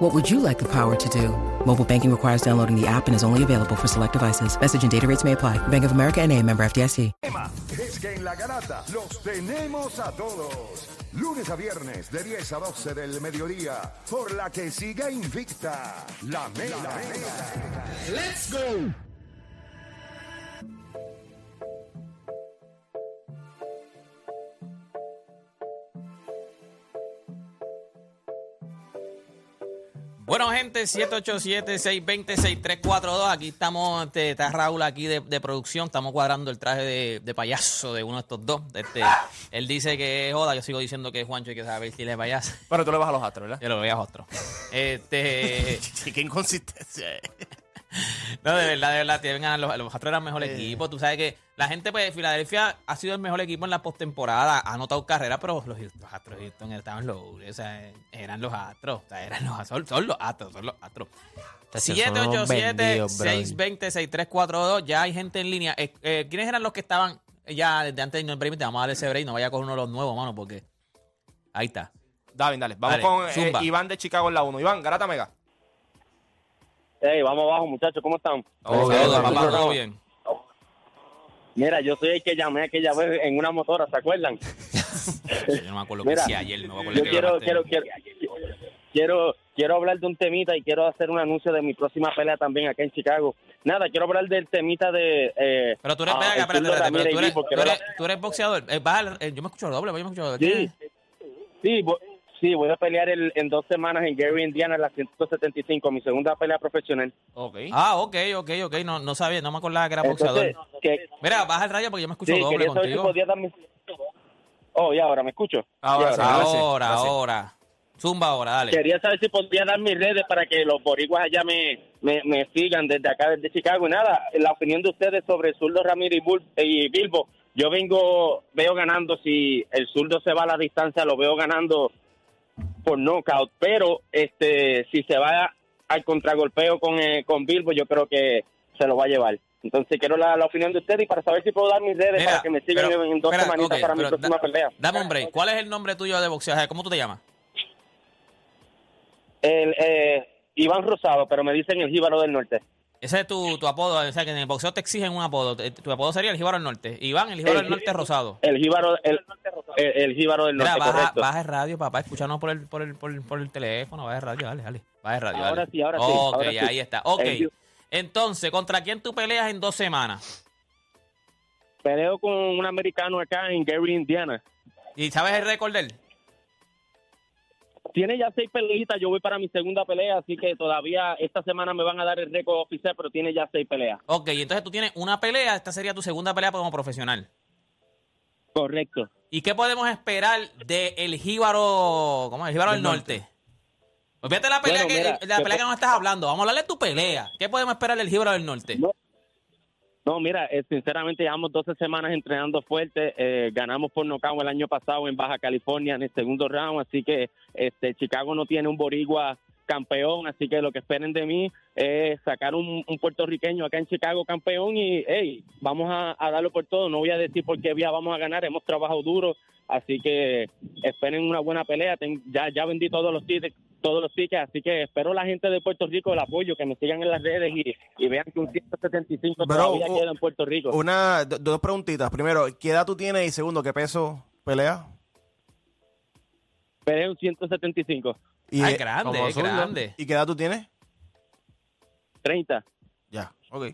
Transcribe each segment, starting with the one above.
What would you like the power to do? Mobile banking requires downloading the app and is only available for select devices. Message and data rates may apply. Bank of America and a member FDIC. tema es que en la garata los tenemos a todos. Lunes a viernes de 10 a 12 del mediodía. Por la que siga invicta la mela. Let's go. Bueno, gente, 787-620-6342. Aquí estamos, este, está Raúl aquí de, de producción. Estamos cuadrando el traje de, de payaso de uno de estos dos. Este, él dice que es joda, yo sigo diciendo que es Juancho y que sabe si él es payaso. Bueno, tú le vas a los astros, ¿verdad? Yo lo veía otro. Este, Qué inconsistencia. No, de verdad, de verdad, tienen ganas. Los, los Astros eran mejor Eh. equipo. Tú sabes que la gente, pues, de Filadelfia ha sido el mejor equipo en la postemporada. Ha anotado carrera, pero los, los Astros de Houston estaban los. O sea, eran los Astros. O sea, eran los son, son los Astros, son los Astros. Son unos vendidos, brother. 787-620-6342. Ya hay gente en línea. Eh, eh, ¿Quiénes eran los que estaban ya desde antes del break? Te vamos a darle ese break. No vaya a coger uno de los nuevos, mano, porque. Ahí está. David, dale. Vamos Dale, con eh. Iván de Chicago en la 1. Iván, Garata Mega. Hey, vamos abajo, muchachos, ¿cómo están? Todo bien, papá, todo bien. Mira, yo soy el que llamé aquella vez en una motora, ¿se acuerdan? Yo no me acuerdo que Mira, sí ayer. Me acuerdo Yo que quiero, quiero, quiero, quiero, quiero hablar de un temita y quiero hacer un anuncio de mi próxima pelea también acá en Chicago. Nada, quiero hablar del temita de... Eh, Pero tú eres, ah, acá, espérate, espérate, pero tú eres, tú eres, tú eres boxeador. Eh, baja eh, yo me escucho doble, yo me escucho doble. Sí, sí, vo- sí, voy a pelear el- en dos semanas en Gary, Indiana, en la 175, mi segunda pelea profesional. Ok. Ah, ok, ok, ok. No, no sabía, no me acordaba que era boxeador. Entonces, que, Mira, baja el rayo porque yo me escucho sí, doble quería saber si contigo. podía darme... Oh, y ahora, ¿me escucho? Ahora Ahora, sí, ahora, ahora sí. ahora. Zumba ahora, dale. Quería saber si podía dar mis redes para que los boricuas allá me, me, me sigan desde acá, desde Chicago. Y nada, la opinión de ustedes sobre Zurdo Ramírez y, Bul- y Bilbo. Yo vengo, veo ganando, si el zurdo se va a la distancia, lo veo ganando por knockout. Pero este si se va al contragolpeo con, eh, con Bilbo, yo creo que se lo va a llevar. Entonces quiero la, la opinión de ustedes y para saber si puedo dar mis redes Mira, para que me sigan pero- en, dos espera, semanitas para mi próxima da- pelea. Dame un break. ¿Cuál es el nombre tuyo de boxeador? ¿Cómo tú te llamas? El, eh, Iván Rosado, pero me dicen el Jíbaro del Norte. Ese es tu, tu apodo. O sea, que en el boxeo te exigen un apodo. Eh, Tu apodo sería el Jíbaro del Norte. Iván, el Jíbaro El- del Norte rosado. El jíbaro, el, el, el jíbaro del Mira, norte, baja, correcto. baja el radio, papá. Escúchanos por el, por el, por el, por el teléfono. Baja el radio, dale, dale. Baja el radio, Ahora dale. sí, ahora sí, Ok, sí. ahí está. Ok. Entonces, ¿contra quién tú peleas en dos semanas? Peleo con un americano acá en Gary, Indiana. ¿Y sabes el récord de él? Tiene ya seis peleitas, yo voy para mi segunda pelea, así que todavía esta semana me van a dar el récord oficial, pero tiene ya seis peleas. Ok, entonces tú tienes una pelea, esta sería tu segunda pelea como profesional. Correcto. ¿Y qué podemos esperar de el Jíbaro, ¿cómo es? El Jíbaro del Del Norte. Olvídate la pelea, Bueno, que, mira, la que- pelea que no estás hablando. Vamos a hablarle de tu pelea. ¿Qué podemos esperar del Jíbaro del Norte? No. No, mira, eh, sinceramente llevamos 12 semanas entrenando fuerte. eh, ganamos por nocaut el año pasado en Baja California en el segundo round, así que este Chicago no tiene un boricua campeón, así que lo que esperen de mí es sacar un, puertorriqueño acá en Chicago campeón y, hey, vamos a, darlo por todo. No voy a decir por qué vía vamos a ganar, hemos trabajado duro, así que esperen una buena pelea. Ya vendí todos los tickets, todos los tickets, así que espero la gente de Puerto Rico el apoyo, que me sigan en las redes y, y vean que un 175 Bro, todavía u- queda en Puerto Rico. Una, do- dos preguntitas. Primero, ¿qué edad tú tienes? Y segundo, ¿qué peso pelea? Peleé un 175, Y, Ah, eh, es grande, es grande. ¿Y qué edad tú tienes? 30. Ya, ok.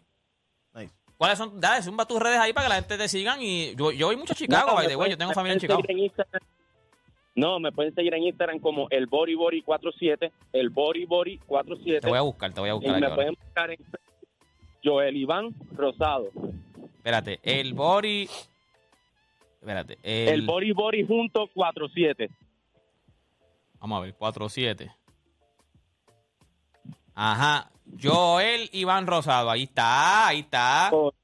Nice. ¿Cuáles son? Dale, zumba tus redes ahí para que la gente te sigan. Y yo, yo voy mucho a Chicago, No, by me the way. pueden- Yo tengo familia en Chicago. en Instagram. No, me pueden seguir en Instagram como el Bori Bori 47, el Bori Bori 47. Te voy a buscar, te voy a y buscar. me ahora. pueden buscar en Joel Iván Rosado. Espérate, el Bori. Espérate, el. El, Bori Bori junto 47. Vamos a ver, 4-7. Ajá. Joel Iván Rosado, ahí está, ahí está. Cor-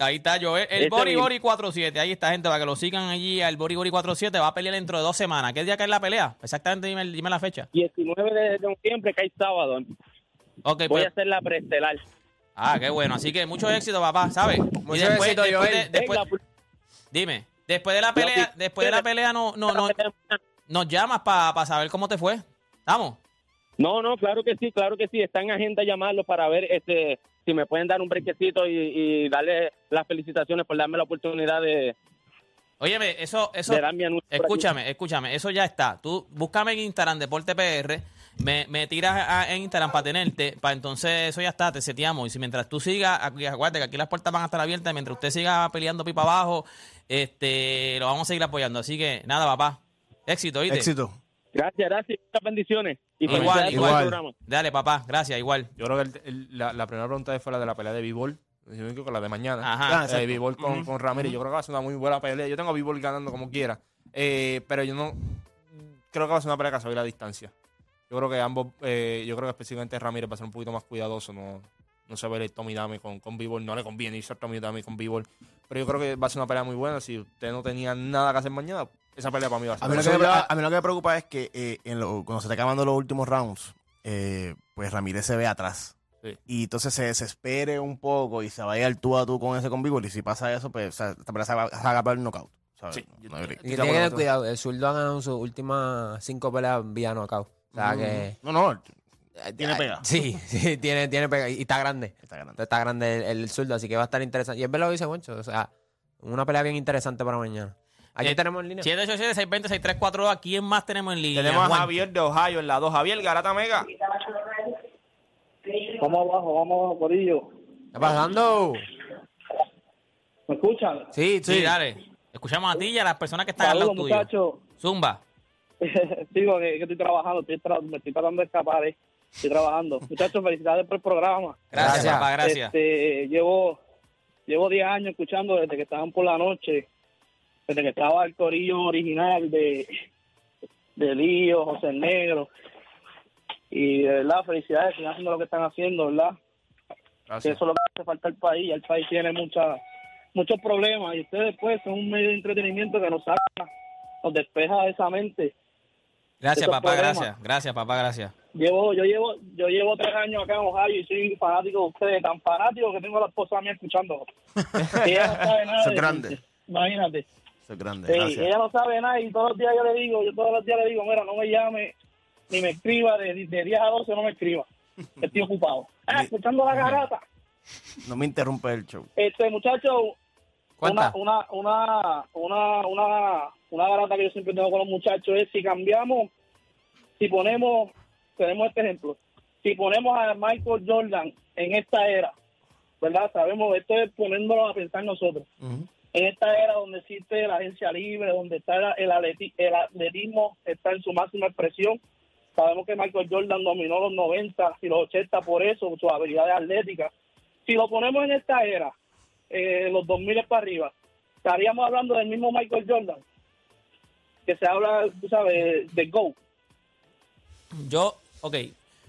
Ahí está Joel, el Ese Bori. Bori 47. Ahí está, gente, para que lo sigan allí. El Bori Bori 47 va a pelear dentro de dos semanas. ¿Qué día cae la pelea? Exactamente, dime, dime la fecha. 19 de noviembre, que hay sábado. Ok, Voy pues. a hacer la preestelar. Ah, qué bueno. Así que mucho éxito, papá, ¿sabes? Mucho éxito, después Joel. de- después- Venga, dime, después de la pelea, después de la pelea no, no, no, nos llamas para saber cómo te fue. ¿Estamos? No, no, claro que sí, claro que sí. Está en agenda llamarlo para ver este si me pueden dar un brequecito y, y darle las felicitaciones por darme la oportunidad de, Óyeme, eso, eso, de dar mi anuncio. por aquí. escúchame, escúchame, eso ya está. Tú búscame en Instagram, Deporte PR, me, me tiras a- en Instagram para tenerte, para entonces eso ya está, te seteamos. Y si mientras tú sigas, aquí, acuérdate que aquí las puertas van a estar abiertas, mientras usted siga peleando pipa abajo, este, lo vamos a seguir apoyando. Así que nada, papá, éxito, ¿oíste? Éxito. Gracias, gracias. Muchas bendiciones. Y Igual, igual. el programa. Dale, papá, gracias, igual. Yo creo que el- el- la, la primera pregunta fue la de la pelea de B-Ball. Yo me equivoco, la de mañana. Ajá. Eh, exacto. B-Ball con, con Ramírez. Yo creo que va a ser una muy buena pelea. Yo tengo a B-Ball ganando como quiera. Eh, pero yo no. Creo que va a ser una pelea que se va a ir a distancia. Yo creo que ambos. eh, yo creo que específicamente Ramírez va a ser un poquito más cuidadoso. No, no se va a ver Tommy Dame con, con B-Ball. No le conviene irse a Tommy Dame con B-Ball. Pero yo creo que va a ser una pelea muy buena. Si usted no tenía nada que hacer mañana, esa pelea para mí va a ser. A mí, lo que me, a- a mí lo que me preocupa es que eh, en lo- cuando se está acabando los últimos rounds, eh, pues Ramírez se ve atrás. Sí. Y entonces se desespere un poco y se vaya al tú a tú con ese con Bigol. Y si pasa eso, pues o sea, esta pelea se va, se va a el knockout. ¿sabes? Sí, No- yo no Y que de tiene que acuerdo tener con cuidado. El zurdo ha ganado sus últimas cinco peleas vía knockout. O sea que. No, no, tiene pega. Sí, sí, tiene, tiene pega. Y está grande. Está ganando. Está grande el, el zurdo, así que va a estar interesante. Y es verdad lo que dice Juancho. O sea, una pelea bien interesante para mañana. Aquí Eh, tenemos en línea. 787-620-6342. ¿A quién más tenemos en línea? Tenemos a? Javier de Ohio en la 2. Javier Garata Mega. Vamos abajo, vamos abajo, Corillo. ¿Qué está pasando? ¿Me escuchan? Sí, Sí, sí. dale. Escuchamos a ti y a las personas que están al lado Saludos, tuyo. muchachos. Zumba. Digo que, que estoy trabajando, estoy tra- me estoy tratando de escapar, eh. estoy trabajando. Muchachos, felicidades por el programa. Gracias, Gracias. papá, gracias. Este, llevo llevo 10 años escuchando desde que estaban por la noche, desde que estaba el corillo original de, de Lío, José Negro. Y de verdad, felicidades, siguen haciendo lo que están haciendo, ¿verdad? Que Gracias. eso es lo que hace falta al país. El país tiene mucha, muchos problemas y ustedes, pues, son un medio de entretenimiento que nos saca, nos despeja esa mente. Gracias, papá, problemas. gracias. Gracias, papá, gracias. Llevo, yo llevo, yo llevo tres años acá en Ohio y soy fanático de ustedes, tan fanático que tengo a la esposa mía escuchando. ella no sabe nada. Eso es de- grande. Imagínate. Eso es grande. Sí, Gracias. ella no sabe nada y todos los días yo le digo, yo todos los días le digo, mira, no me llame ni me escriba, de, de 10 a 12 no me escriba, estoy ocupado. Ah, escuchando la garata. No me interrumpe el show. Este muchacho, una, una, una, una, una, una garata que yo siempre tengo con los muchachos es si cambiamos, si ponemos, tenemos este ejemplo, si ponemos a Michael Jordan en esta era, ¿verdad? Sabemos, esto es poniéndolo a pensar nosotros. Esta era donde existe la agencia libre, donde está el, atleti- el atletismo, está en su máxima expresión. Sabemos que Michael Jordan dominó los 90 y los 80 por eso, sus habilidades atléticas. Si lo ponemos en esta era, eh, los 2000 para arriba, estaríamos hablando del mismo Michael Jordan, que se habla, tú sabes, de Go. Yo, ok.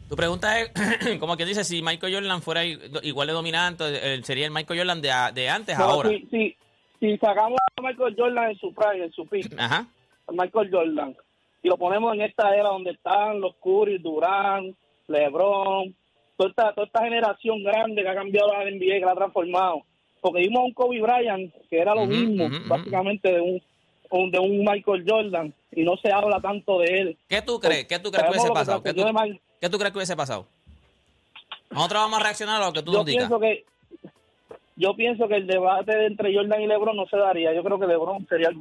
Tu pregunta es, como que dice, si Michael Jordan fuera igual de dominante, eh, sería el Michael Jordan de, de antes ahora. Si, si, si sacamos a Michael Jordan en su prime, en su pick, Ajá. Michael Jordan y lo ponemos en esta era donde están los Curry, Durán, LeBron, toda esta, toda esta generación grande que ha cambiado la NBA, que la ha transformado. Porque vimos a un Kobe Bryant que era lo mismo, básicamente de un, un- de un Michael Jordan y no se habla tanto de él. ¿Qué tú crees? ¿Qué tú crees que hubiese pasado? ¿Qué tú, trascendió de Mike- qué tú crees que hubiese pasado? Nosotros vamos a reaccionar a lo que tú yo nos digas. pienso que yo pienso que el debate entre Jordan y LeBron no se daría. Yo creo que LeBron sería el.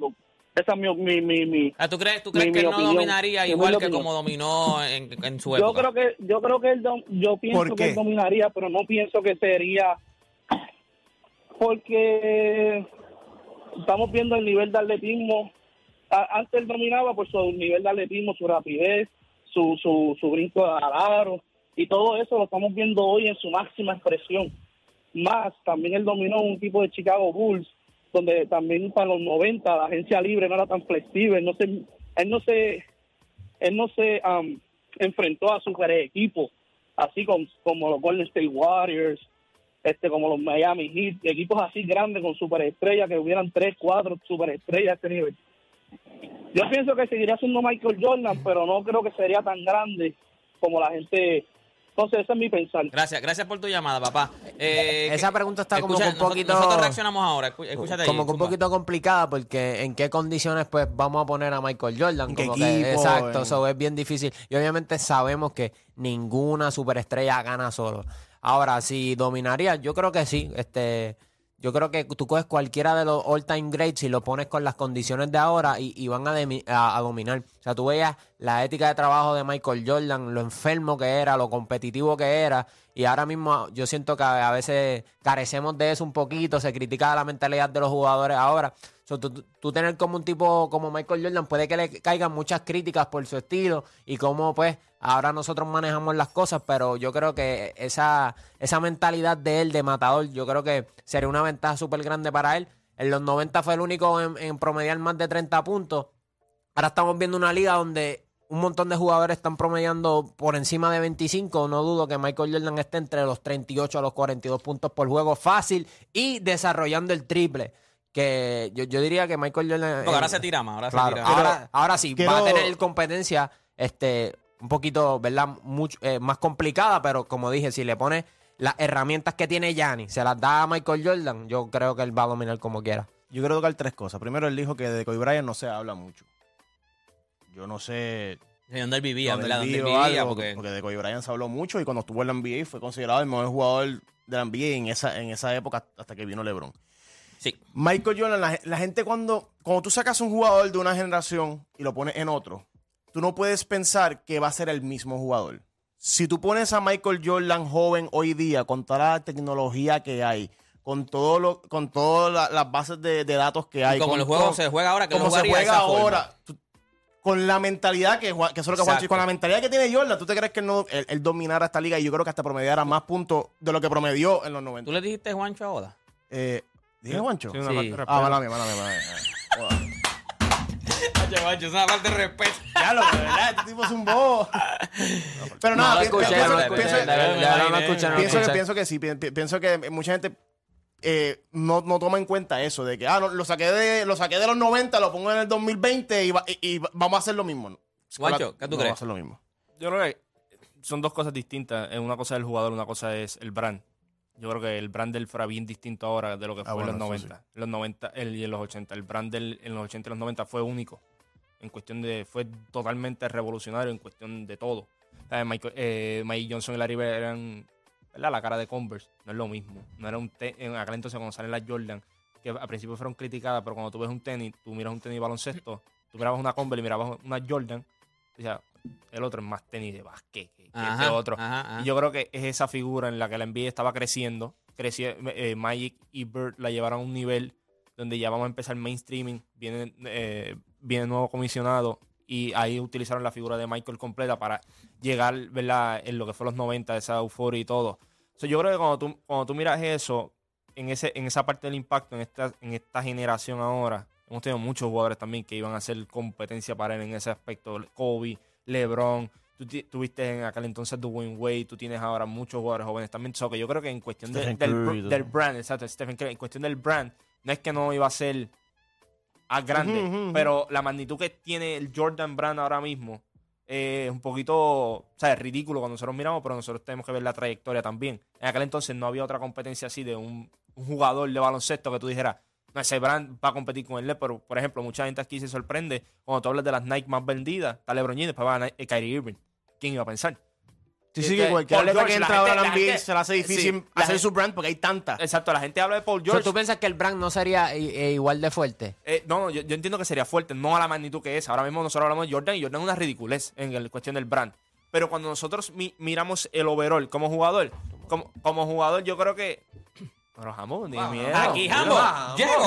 Esa es mi, mi, mi, mi- Ah, ¿Tú crees, tú crees mi- que mi él no opinión. dominaría Mi igual que opinión. como dominó en, en su Yo época? creo que yo creo que él dom- yo pienso ¿Por que él dominaría, pero no pienso que sería porque estamos viendo el nivel de atletismo. Antes él dominaba por su nivel de atletismo, su rapidez, su su, su brinco de aro y todo eso lo estamos viendo hoy en su máxima expresión. Más también él dominó un tipo de Chicago Bulls donde también para los 90 la agencia libre no era tan flexible, no se él no se él no se am, enfrentó a super equipos, así con- como los Golden State Warriors, este como los Miami Heat, equipos así grandes con superestrellas, que hubieran tres, cuatro superestrellas a este nivel. Yo pienso que seguiría siendo Michael Jordan, pero no creo que sería tan grande como la gente. Entonces, ese es mi pensar. Gracias, gracias por tu llamada, papá. Eh, Esa pregunta está como que un poquito- Nosotros, reaccionamos ahora. Escúchate ahí, como que un poquito complicada porque en qué condiciones pues vamos a poner a Michael Jordan ¿En qué como que- exacto eso es bien difícil y obviamente sabemos que ninguna superestrella gana solo ahora si dominaría yo creo que sí este yo creo que tú coges cualquiera de los all time greats y lo pones con las condiciones de ahora y, van a, a- a dominar o sea tú veías la ética de trabajo de Michael Jordan lo enfermo que era lo competitivo que era y ahora mismo yo siento que a veces carecemos de eso un poquito, se critica la mentalidad de los jugadores ahora. So, tú, tener como un tipo como Michael Jordan puede que le caigan muchas críticas por su estilo y cómo pues ahora nosotros manejamos las cosas, pero yo creo que esa, esa mentalidad de él de matador, yo creo que sería una ventaja súper grande para él. En los 90 fue el único en, en promediar más de 30 puntos. Ahora estamos viendo una liga donde un montón de jugadores están promediando por encima de 25. No dudo que Michael Jordan esté entre los 38 a los 42 puntos por juego fácil y desarrollando el triple. Que yo, yo diría que Michael Jordan. Porque ahora se tira más, ahora claro, se tira. ahora, ahora sí, va a quiero- tener competencia este, un poquito, ¿verdad? Mucho, eh, más complicada, pero como dije, si le pone las herramientas que tiene Gianni, se las da a Michael Jordan, yo creo que él va a dominar como quiera. Yo quiero tocar tres cosas. Primero, él dijo que de Kobe Bryant no se habla mucho. Yo no sé De dónde él vivía, dónde ¿verdad? él Dónde él vive o vivía, algo, porque... porque de Kobe Bryant se habló mucho y cuando estuvo en la NBA fue considerado el mejor jugador de la NBA en esa, en esa época hasta que vino LeBron. Sí. Michael Jordan, la, la gente cuando, cuando tú sacas un jugador de una generación y lo pones en otro, tú no puedes pensar que va a ser el mismo jugador. Si tú pones a Michael Jordan joven hoy día, con toda la tecnología que hay, con todo lo, con todas la- las bases de, de datos que hay, como con el juego se juega ahora, que como lo se juega ahora, tú- con la mentalidad que, Juan- que eso es lo que Juancho- Exacto. con la mentalidad que tiene Jordan, ¿tú te crees que él, no, él, él dominara esta liga y yo creo que hasta promediara más puntos de lo que promedió en los 90? ¿Tú le dijiste Juancho a Oda? Eh, ¿Dije Juancho? Sí. Ah, mala mía, mala mía, mala mía. Juancho, es una falta de respeto. Ya lo de verdad, este tipo es un bobo. Pero No nada, no pienso- pienso pienso que sí, pi- pi- pienso que mucha gente eh, no, no toma en cuenta eso, de que ah, no, lo, saqué de, lo saqué de los 90, lo pongo en el 2020 y, va- y- y vamos a hacer lo mismo. No, Juancho, ¿qué tú no crees? Vamos a hacer lo mismo. Yo creo que son dos cosas distintas. Eh, Una cosa es el jugador, una cosa es el brand. Yo creo que el brand del fuera bien distinto ahora de lo que Ah, fue en bueno, los eso 90. En los 90 el- y en los 80. El brand del, en los 80 y los 90 fue único. En cuestión de. Fue totalmente revolucionario en cuestión de todo. Michael, eh, Mike Johnson y Larry Bird eran. ¿verdad? La cara de Converse. No es lo mismo. No era un En aquel entonces, cuando salen las Jordan, que al principio fueron criticadas, pero cuando tú ves un tenis, tú miras un tenis baloncesto, tú mirabas una Converse y mirabas una Jordan. O sea, el otro es más tenis de básquet que, Ajá, este otro. ajá, ajá. Y yo creo que es esa figura en la que la NBA estaba creciendo. Creció, eh, Magic y Bird la llevaron a un nivel donde ya vamos a empezar mainstreaming. Viene, eh, viene nuevo comisionado y ahí utilizaron la figura de Michael completa para llegar ¿verdad? en lo que fue los 90, esa euforia y todo. So, yo creo que cuando tú, cuando tú miras eso, en, ese, en esa parte del impacto, en esta, en esta generación ahora, hemos tenido muchos jugadores también que iban a hacer competencia para él en ese aspecto. Kobe, LeBron, tú tuviste en aquel entonces Dwayne Wade, tú tienes ahora muchos jugadores jóvenes también. So, que yo creo que en cuestión de- del, del brand, exacto, Stephen Curry, en cuestión del brand, no es que no iba a ser a grande, pero la magnitud que tiene el Jordan Brand ahora mismo eh, es un poquito, o sea, es ridículo cuando nosotros miramos, pero nosotros tenemos que ver la trayectoria también. En aquel entonces no había otra competencia así de un, un jugador de baloncesto que tú dijeras, ese brand va a competir con él, pero por ejemplo, mucha gente aquí se sorprende cuando tú hablas de las Nike más vendidas, está LeBron James, después va a eh, Kyrie Irving. ¿Quién iba a pensar? Sí, Eh, sí, eh, que cualquier Paul atleta George, que entra ahora NBA se le hace difícil sí, hacer gente- su brand porque hay tanta. Exacto, la gente habla de Paul George. ¿Tú piensas que el brand no sería eh, igual de fuerte? Eh, no, yo, yo entiendo que sería fuerte, no a la magnitud que es. Ahora mismo nosotros hablamos de Jordan y Jordan es una ridiculez en el- cuestión del brand. Pero cuando nosotros mi- miramos el overall como jugador, como, como jugador, yo creo que. Pero jamón, ni miedo. Aquí, Jambo, llego.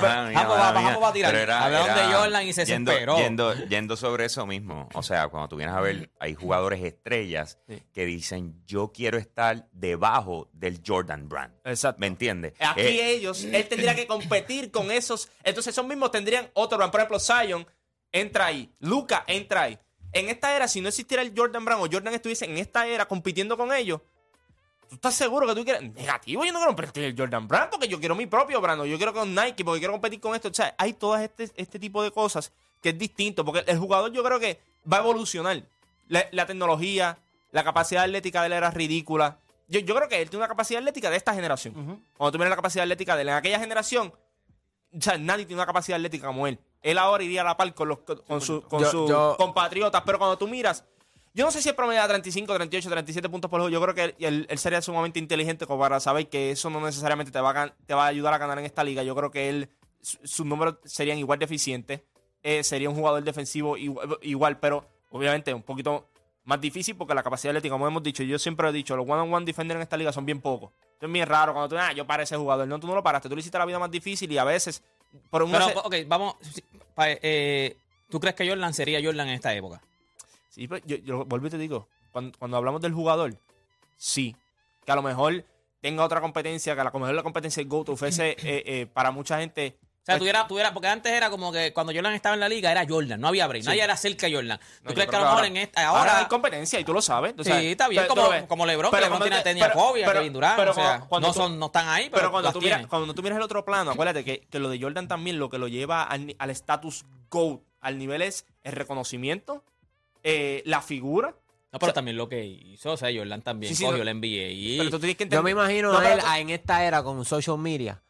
Jambo va. Jambo a tirar. Era- Hablaron era de Jordan y se yendo. Yendo, yendo sobre eso mismo. O sea, cuando tú vienes a ver, hay jugadores estrellas Sí. que dicen, yo quiero estar debajo del Jordan brand. Exacto. ¿Me entiendes? Aquí Eh, ellos, él tendría que competir con esos. Entonces, esos mismos tendrían otro brand. Por ejemplo, Zion entra ahí. Luca entra ahí. En esta era, si no existiera el Jordan Brand o Jordan estuviese en esta era compitiendo con ellos, ¿Tú estás seguro que tú quieres? Negativo, yo no quiero competir el Jordan Brand porque yo quiero mi propio brand. Yo quiero con Nike porque quiero competir con esto. O sea, hay todo este, este tipo de cosas que es distinto. Porque el jugador yo creo que va a evolucionar. La, la tecnología, la capacidad atlética de él era ridícula. Yo, yo creo que él tiene una capacidad atlética de esta generación. Cuando tú miras la capacidad atlética de él en aquella generación, o sea, nadie tiene una capacidad atlética como él. Él ahora iría a la par con, los, con, su- con Yo- sus yo- compatriotas, pero cuando tú miras, yo no sé si es promedio de 35, 38, 37 puntos por juego. Yo creo que él, él sería sumamente inteligente como para saber que eso no necesariamente te va, a, gan- te va a ayudar a ganar en esta liga. Yo creo que él, su- sus números serían igual de eficientes. Eh, sería un jugador defensivo igual, igual, pero obviamente un poquito más difícil porque la capacidad atlética, como hemos dicho, yo siempre he dicho, los one-on-one defenders en esta liga son bien pocos. Es bien raro cuando tú, ah, yo para ese jugador. No, tú no lo paraste, tú le hiciste la vida más difícil y a veces, por un Pero, ok, vamos. eh, ¿Tú crees que Jordan sería Jordan en esta época? Sí, pero yo, yo vuelvo y te digo, cuando, cuando hablamos del jugador, sí, que a lo mejor tenga otra competencia, que a lo mejor la competencia del GO te ofrece eh, eh, para mucha gente. O sea, tuviera, tuviera, porque antes era como que cuando Jordan estaba en la liga era Jordan, no había break, Sí. nadie era cerca de Jordan. ¿Tú No, crees que a lo mejor en esta, ahora ahora, hay competencia y tú lo sabes. tú sabes. Sí, está bien, como, como LeBron, Pero que LeBron tiene, te- tenía pero- Kobe, a pero- Kevin Durant, pero o sea, no, tú- son, no están ahí, pero, Pero cuando tú, miras, cuando tú miras el otro plano, acuérdate que, que lo de Jordan también lo que lo lleva al estatus GOAT, al nivel es el reconocimiento, eh, la figura. No, pero también lo que hizo, o sea, Jordan también Sí, sí, cogió no- la NBA y... Pero tú tienes que Yo me entender- imagino No, a él tú- a- en esta era con social media.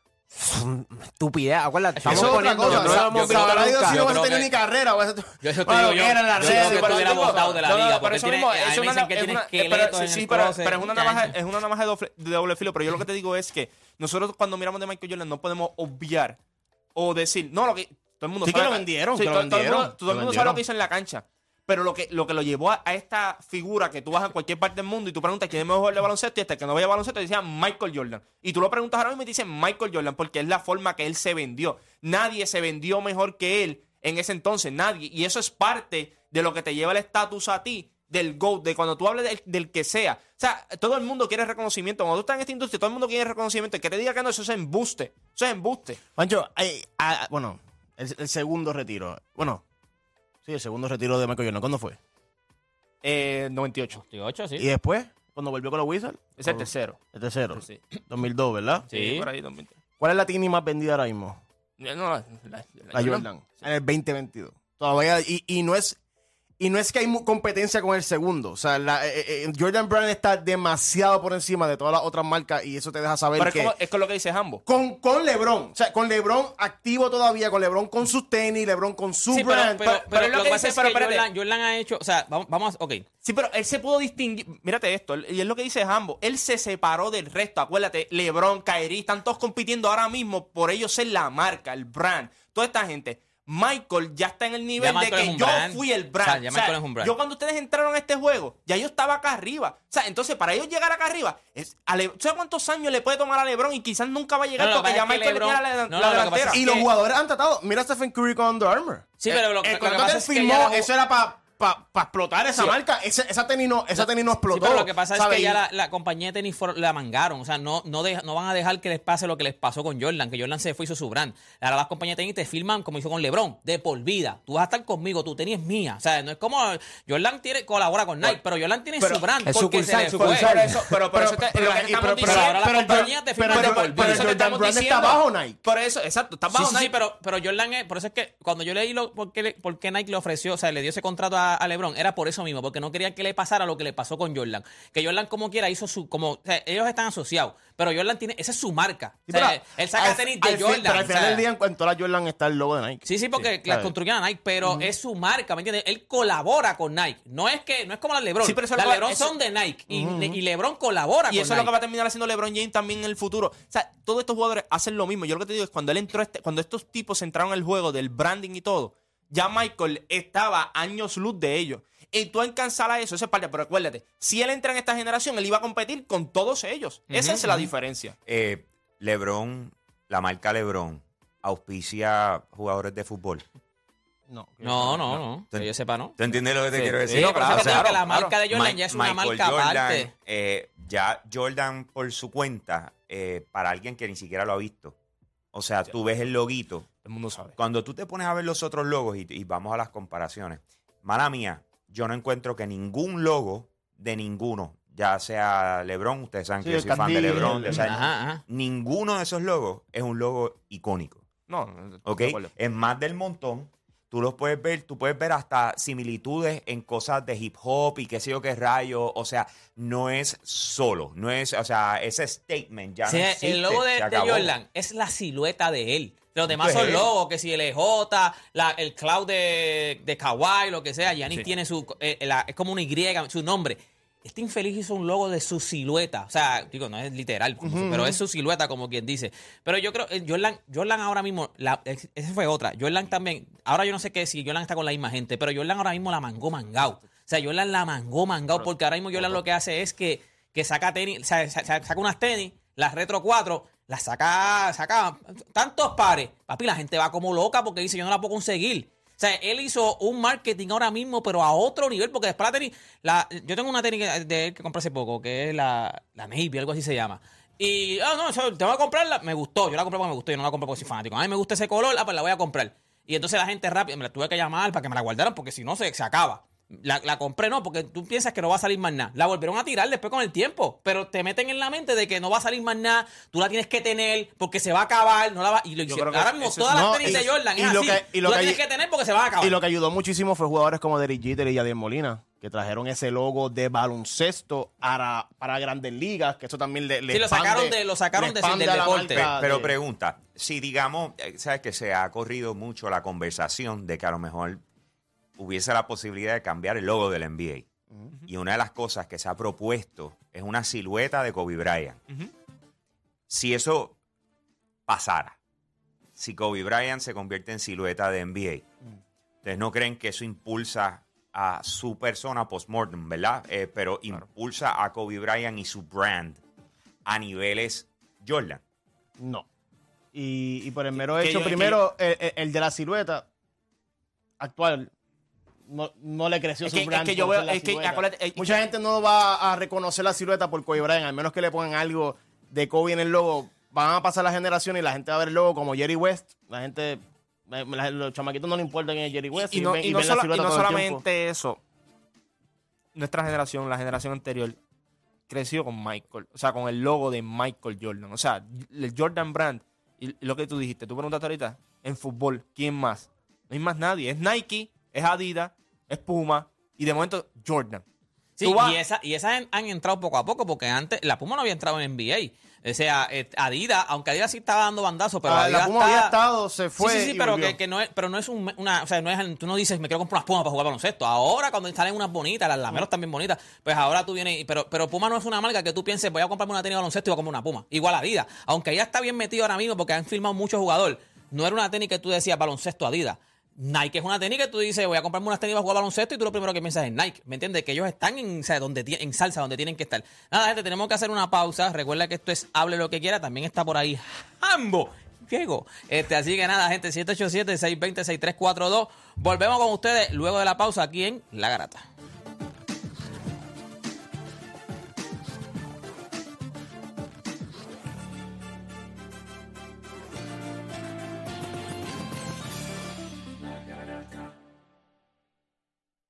Estupidez, acuérdate. Eso Estamos es otra poniendo. cosa. no lo o sea, yo si no vas a tener que- ni carrera. vas a- Yo eso te Bueno, digo que yo, era yo creo que tipo- botado de la No, no, liga, pero eso mismo, es una- que es pero- sí, pero- es una navaja, es una navaja de doble, de doble filo. Pero yo lo que te digo es que nosotros cuando miramos de Michael Jordan no podemos obviar o decir, no, lo que todo el mundo Sí que sabe lo vendieron, sí, que lo todo, todo el vendieron, mundo, todo el mundo sabe lo que hizo en la cancha. Pero lo que, lo que lo llevó a, a esta figura que tú vas a cualquier parte del mundo y tú preguntas quién es mejor de baloncesto y el que no vaya a baloncesto te decían Michael Jordan. Y tú lo preguntas ahora mismo y te dicen Michael Jordan porque es la forma que él se vendió. Nadie se vendió mejor que él en ese entonces, nadie. Y eso es parte de lo que te lleva el estatus a ti del GOAT, de cuando tú hables del, del que sea. O sea, todo el mundo quiere reconocimiento. Cuando tú estás en esta industria, todo el mundo quiere reconocimiento. El que te diga que no, eso es embuste. Eso es embuste. Pancho, hay- ah, bueno, el segundo retiro. Bueno, sí, el segundo retiro de Michael Jordan. ¿Cuándo fue? Eh, 98. 28, sí. Y después, cuando volvió con los Wizards. Es el ¿O- tercero. El tercero. Sí. 2002, ¿verdad? Sí. por ahí 2000. ¿Cuál es la tini más vendida ahora mismo? No, la, la- La Jordan. En el 2022. Todavía, y, y no es. Y no es que hay competencia con el segundo. O sea, la- eh, eh, Jordan Brand está demasiado por encima de todas las otras marcas y eso te deja saber Pero es, que. como, es con lo que dice Hambo. Con, con LeBron. O sea, con LeBron activo todavía, con LeBron con sus tenis, LeBron con su Sí, pero, brand. pero, pero es lo lo que pasa es que. Jordan, Jordan ha hecho, o sea, vamos, vamos, a- ok. Sí, pero él se pudo distinguir. Mírate esto, y es lo que dice Hambo. Él se separó del resto. Acuérdate, LeBron, Kyrie, están todos compitiendo ahora mismo por ellos ser la marca, el brand. Toda esta gente. Michael ya está en el nivel de que yo brand. fui el brand. O sea, ya O sea, Michael es un brand. Yo cuando ustedes entraron a este juego, ya yo estaba acá arriba. O sea, entonces para ellos llegar acá arriba, es, a Le- ¿sabes cuántos años le puede tomar a LeBron? Y quizás nunca va a llegar No, porque ya Michael LeBron- le tiene la, no, la lo delantera. y los jugadores han tratado. Mira a Stephen Curry con Under Armour. Sí, pero lo- el, lo que pasa es que firmó, ya la- eso era para explotar esa Sí. marca. Ese- esa tenis no, esa tenis no Sí, explotó. pero lo que pasa es que ya la, la compañía de tenis for- la mangaron. O sea, no, no, deja- no van a dejar que les pase lo que les pasó con Jordan, que Jordan se fue y hizo su brand. Ahora las compañías de tenis te firman como hizo con LeBron, de por vida. Tú vas a estar conmigo, tu tenis es mía. O sea, no es como Jordan tiene, colabora con Nike, pero Jordan tiene pero su brand. es porque sucursal, se le sucursal. fue. Por eso, pero por Pero- eso te- pero- pero- diciendo- pero ahora las pero- compañías te pero- firman de pero- por pero vida. Jordan Brand está bajo Nike. Por eso, exacto, está bajo sí, sí, Nike. pero, pero Jordan, es- por eso es que cuando yo leí por qué Nike le ofreció, o sea, le dio ese contrato a, a LeBron, era por eso mismo, porque no querían que le pasara lo que le pasó con Jordan. Que Jordan, como quiera, hizo su. como o sea, Ellos están asociados, pero Jordan tiene. Esa es su marca. Sí, O sea, pero él saca al- tenis de Jordan. Pero al final del día, en cuanto a la Jordan, está el logo de Nike. Sí, sí, porque las ¿sabes? construyeron a Nike, pero es su marca, ¿me entiendes? Él colabora con Nike. No es que no es como las LeBron. Sí, pero eso las LeBron eso- son de Nike y, y LeBron colabora Y con eso es lo Nike. que va a terminar haciendo LeBron James también en el futuro. O sea, todos estos jugadores hacen lo mismo. Yo lo que te digo es cuando él entró, este, cuando estos tipos entraron al juego del branding y todo, ya Michael estaba años luz de ellos. Y tú alcanzar a eso, esa es parte. Pero acuérdate, si él entra en esta generación, él iba a competir con todos ellos. Esa es la diferencia. Eh, LeBron, la marca LeBron, auspicia jugadores de fútbol. No, No, no, no. Que yo sepa, ¿no? ¿Tú entiendes lo que te Sí, quiero decir? Sí, eso claro, que la marca de Jordan ya es una marca Jordan, aparte. eh, ya Jordan por su cuenta, eh, para alguien que ni siquiera lo ha visto. O sea, tú ves el loguito. El mundo sabe. Cuando tú te pones a ver los otros logos y, y vamos a las comparaciones, mala mía, yo no encuentro que ningún logo de ninguno, ya sea LeBron, ustedes saben Sí, que yo soy fan de LeBron, el- o sea, Ajá, ajá. ninguno de esos logos es un logo icónico. No, no, ¿ok? Es más del montón. Tú los puedes ver, tú puedes ver hasta similitudes en cosas de hip hop y qué sé yo qué rayo. O sea, no es solo, no es, o sea, ese statement ya O sea, no existe, el logo de, de. Jordan es la silueta de él. Los demás Pues son logos, que si el EJ, la, el cloud de, de Kawhi, lo que sea. Giannis Sí. tiene su. eh, la- es como una Y, su nombre. Este infeliz hizo un logo de su silueta. O sea, digo, no es literal, pero es su silueta, como quien dice. Pero yo creo, eh, Jordan, Jordan ahora mismo, la, es- esa fue otra. Jordan también, ahora yo no sé qué si Jordan está con la misma gente, pero Jordan ahora mismo la mangó mangao. O sea, Jordan la mangó mangao, porque ahora mismo Jordan lo que hace es que, que saca tenis, o sea, sa- sa- saca unas tenis, las retro 4, las saca, saca tantos pares. Papi, la gente va como loca porque dice, yo no la puedo conseguir. O sea, él hizo un marketing ahora mismo, pero a otro nivel, porque después la tenis, la, yo tengo una tenis de él que compré hace poco, que es la, la Navy, algo así se llama. Y, ah, no, yo tengo que comprarla, me gustó, yo la compré porque me gustó, yo no la compré porque soy fanático. A me gusta ese color, ah, pues la voy a comprar. Y entonces la gente rápido, me la tuve que llamar para que me la guardaran, porque si no se, se acaba. La, la compré, no, porque tú piensas que no va a salir más nada. La volvieron a tirar después con el tiempo, pero te meten en la mente de que no va a salir más nada, tú la tienes que tener porque se va a acabar, no la va, y lo hicieron. Ahora mismo todas no, tenis y- de Jordan y es lo así. que- y lo tú la que tienes hay- que tener porque se va a acabar. Y lo que ayudó muchísimo fue jugadores como Derek Jeter y Yadier Molina, que trajeron ese logo de baloncesto para, para grandes ligas, que eso también le, le Sí, lo sacaron de- lo sacaron de- del la deporte. marca Pero de- pregunta, si digamos, eh, sabes que se ha corrido mucho la conversación de que a lo mejor hubiese la posibilidad de cambiar el logo del NBA. Y una de las cosas que se ha propuesto es una silueta de Kobe Bryant. Si eso pasara, si Kobe Bryant se convierte en silueta de NBA, ¿ustedes no creen que eso impulsa a su persona post-mortem, verdad? Eh, pero impulsa a Kobe Bryant y su brand a niveles Jordan. No. Y, y por el mero hecho, yo- primero, el de la silueta actual no, no le creció Es su que- es brand. que yo por veo- ser la es que, silueta. acuérdate, eh, Mucha gente no va a reconocer la silueta por Kobe Bryant, al menos que le pongan algo de Kobe en el logo. Van a pasar las generaciones y la gente va a ver el logo como Jerry West. La gente, la- la- los chamaquitos no le importa quién es Jerry West. y no, ven- y no ven la sola- solamente eso. Nuestra generación, la generación anterior, creció con Michael. O sea, con el logo de Michael Jordan. O sea, el Jordan Brand. Y y lo que tú dijiste, tú preguntaste ahorita, en fútbol, ¿quién más? No hay más nadie. Es Nike, es Adidas, es Puma. Y de momento, Jordan. Sí, vas- y, esa, y esas han, han entrado poco a poco, porque antes la Puma no había entrado en NBA. O sea, eh, Adidas, aunque Adidas sí estaba dando bandazos, pero Ah, Adidas la Puma está- había estado, se fue. sí, sí, sí, y pero que, que no es, pero no es un, una, o sea, no es, tú no dices, me quiero comprar unas Pumas para jugar baloncesto. Ahora cuando salen unas bonitas, las lameros también bonitas, pues ahora tú vienes, y- pero, pero Puma no es una marca que tú pienses, voy a comprarme una tenis de baloncesto y voy a comprar una Puma. Igual Adidas, aunque ya está bien metido ahora mismo porque han firmado muchos jugadores, no era una tenis que tú decías baloncesto Adidas. Nike es una tenis que tú dices, voy a comprarme unas tenis para jugar baloncesto y tú lo primero que piensas es Nike. ¿Me entiendes? Que ellos están en, o sea, donde, en salsa, donde tienen que estar. Nada, gente, tenemos que hacer una pausa. Recuerda que esto es Hable lo que quiera. También está por ahí Hambo. Diego. Este, así que nada, gente, 787-620-6342. Volvemos con ustedes luego de la pausa aquí en La Garata.